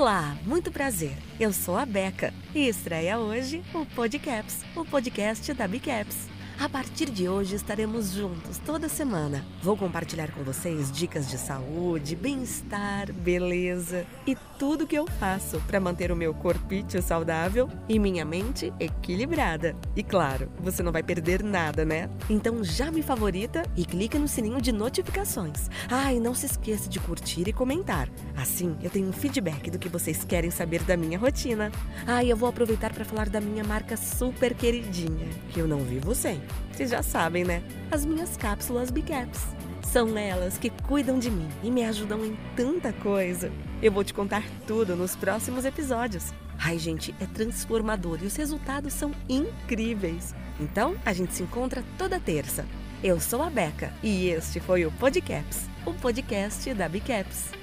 Olá, muito prazer. Eu sou a Beca e estreia hoje o Podcaps, o podcast da Bicaps. A partir de hoje estaremos juntos toda semana. Vou compartilhar com vocês dicas de saúde, bem-estar, beleza e tudo que eu faço para manter o meu corpite saudável e minha mente equilibrada. E claro, você não vai perder nada, né? Então já me favorita e clica no sininho de notificações. Ah, e não se esqueça de curtir e comentar. Assim eu tenho um feedback do que vocês querem saber da minha rotina. Ah, e eu vou aproveitar para falar da minha marca super queridinha, que eu não vivo sem. Vocês já sabem, né? As minhas cápsulas Bicaps. São elas que cuidam de mim e me ajudam em tanta coisa. Eu vou te contar tudo nos próximos episódios. Ai, gente, é transformador e os resultados são incríveis. Então, a gente se encontra toda terça. Eu sou a Beca e este foi o Podcaps, o podcast da Bicaps.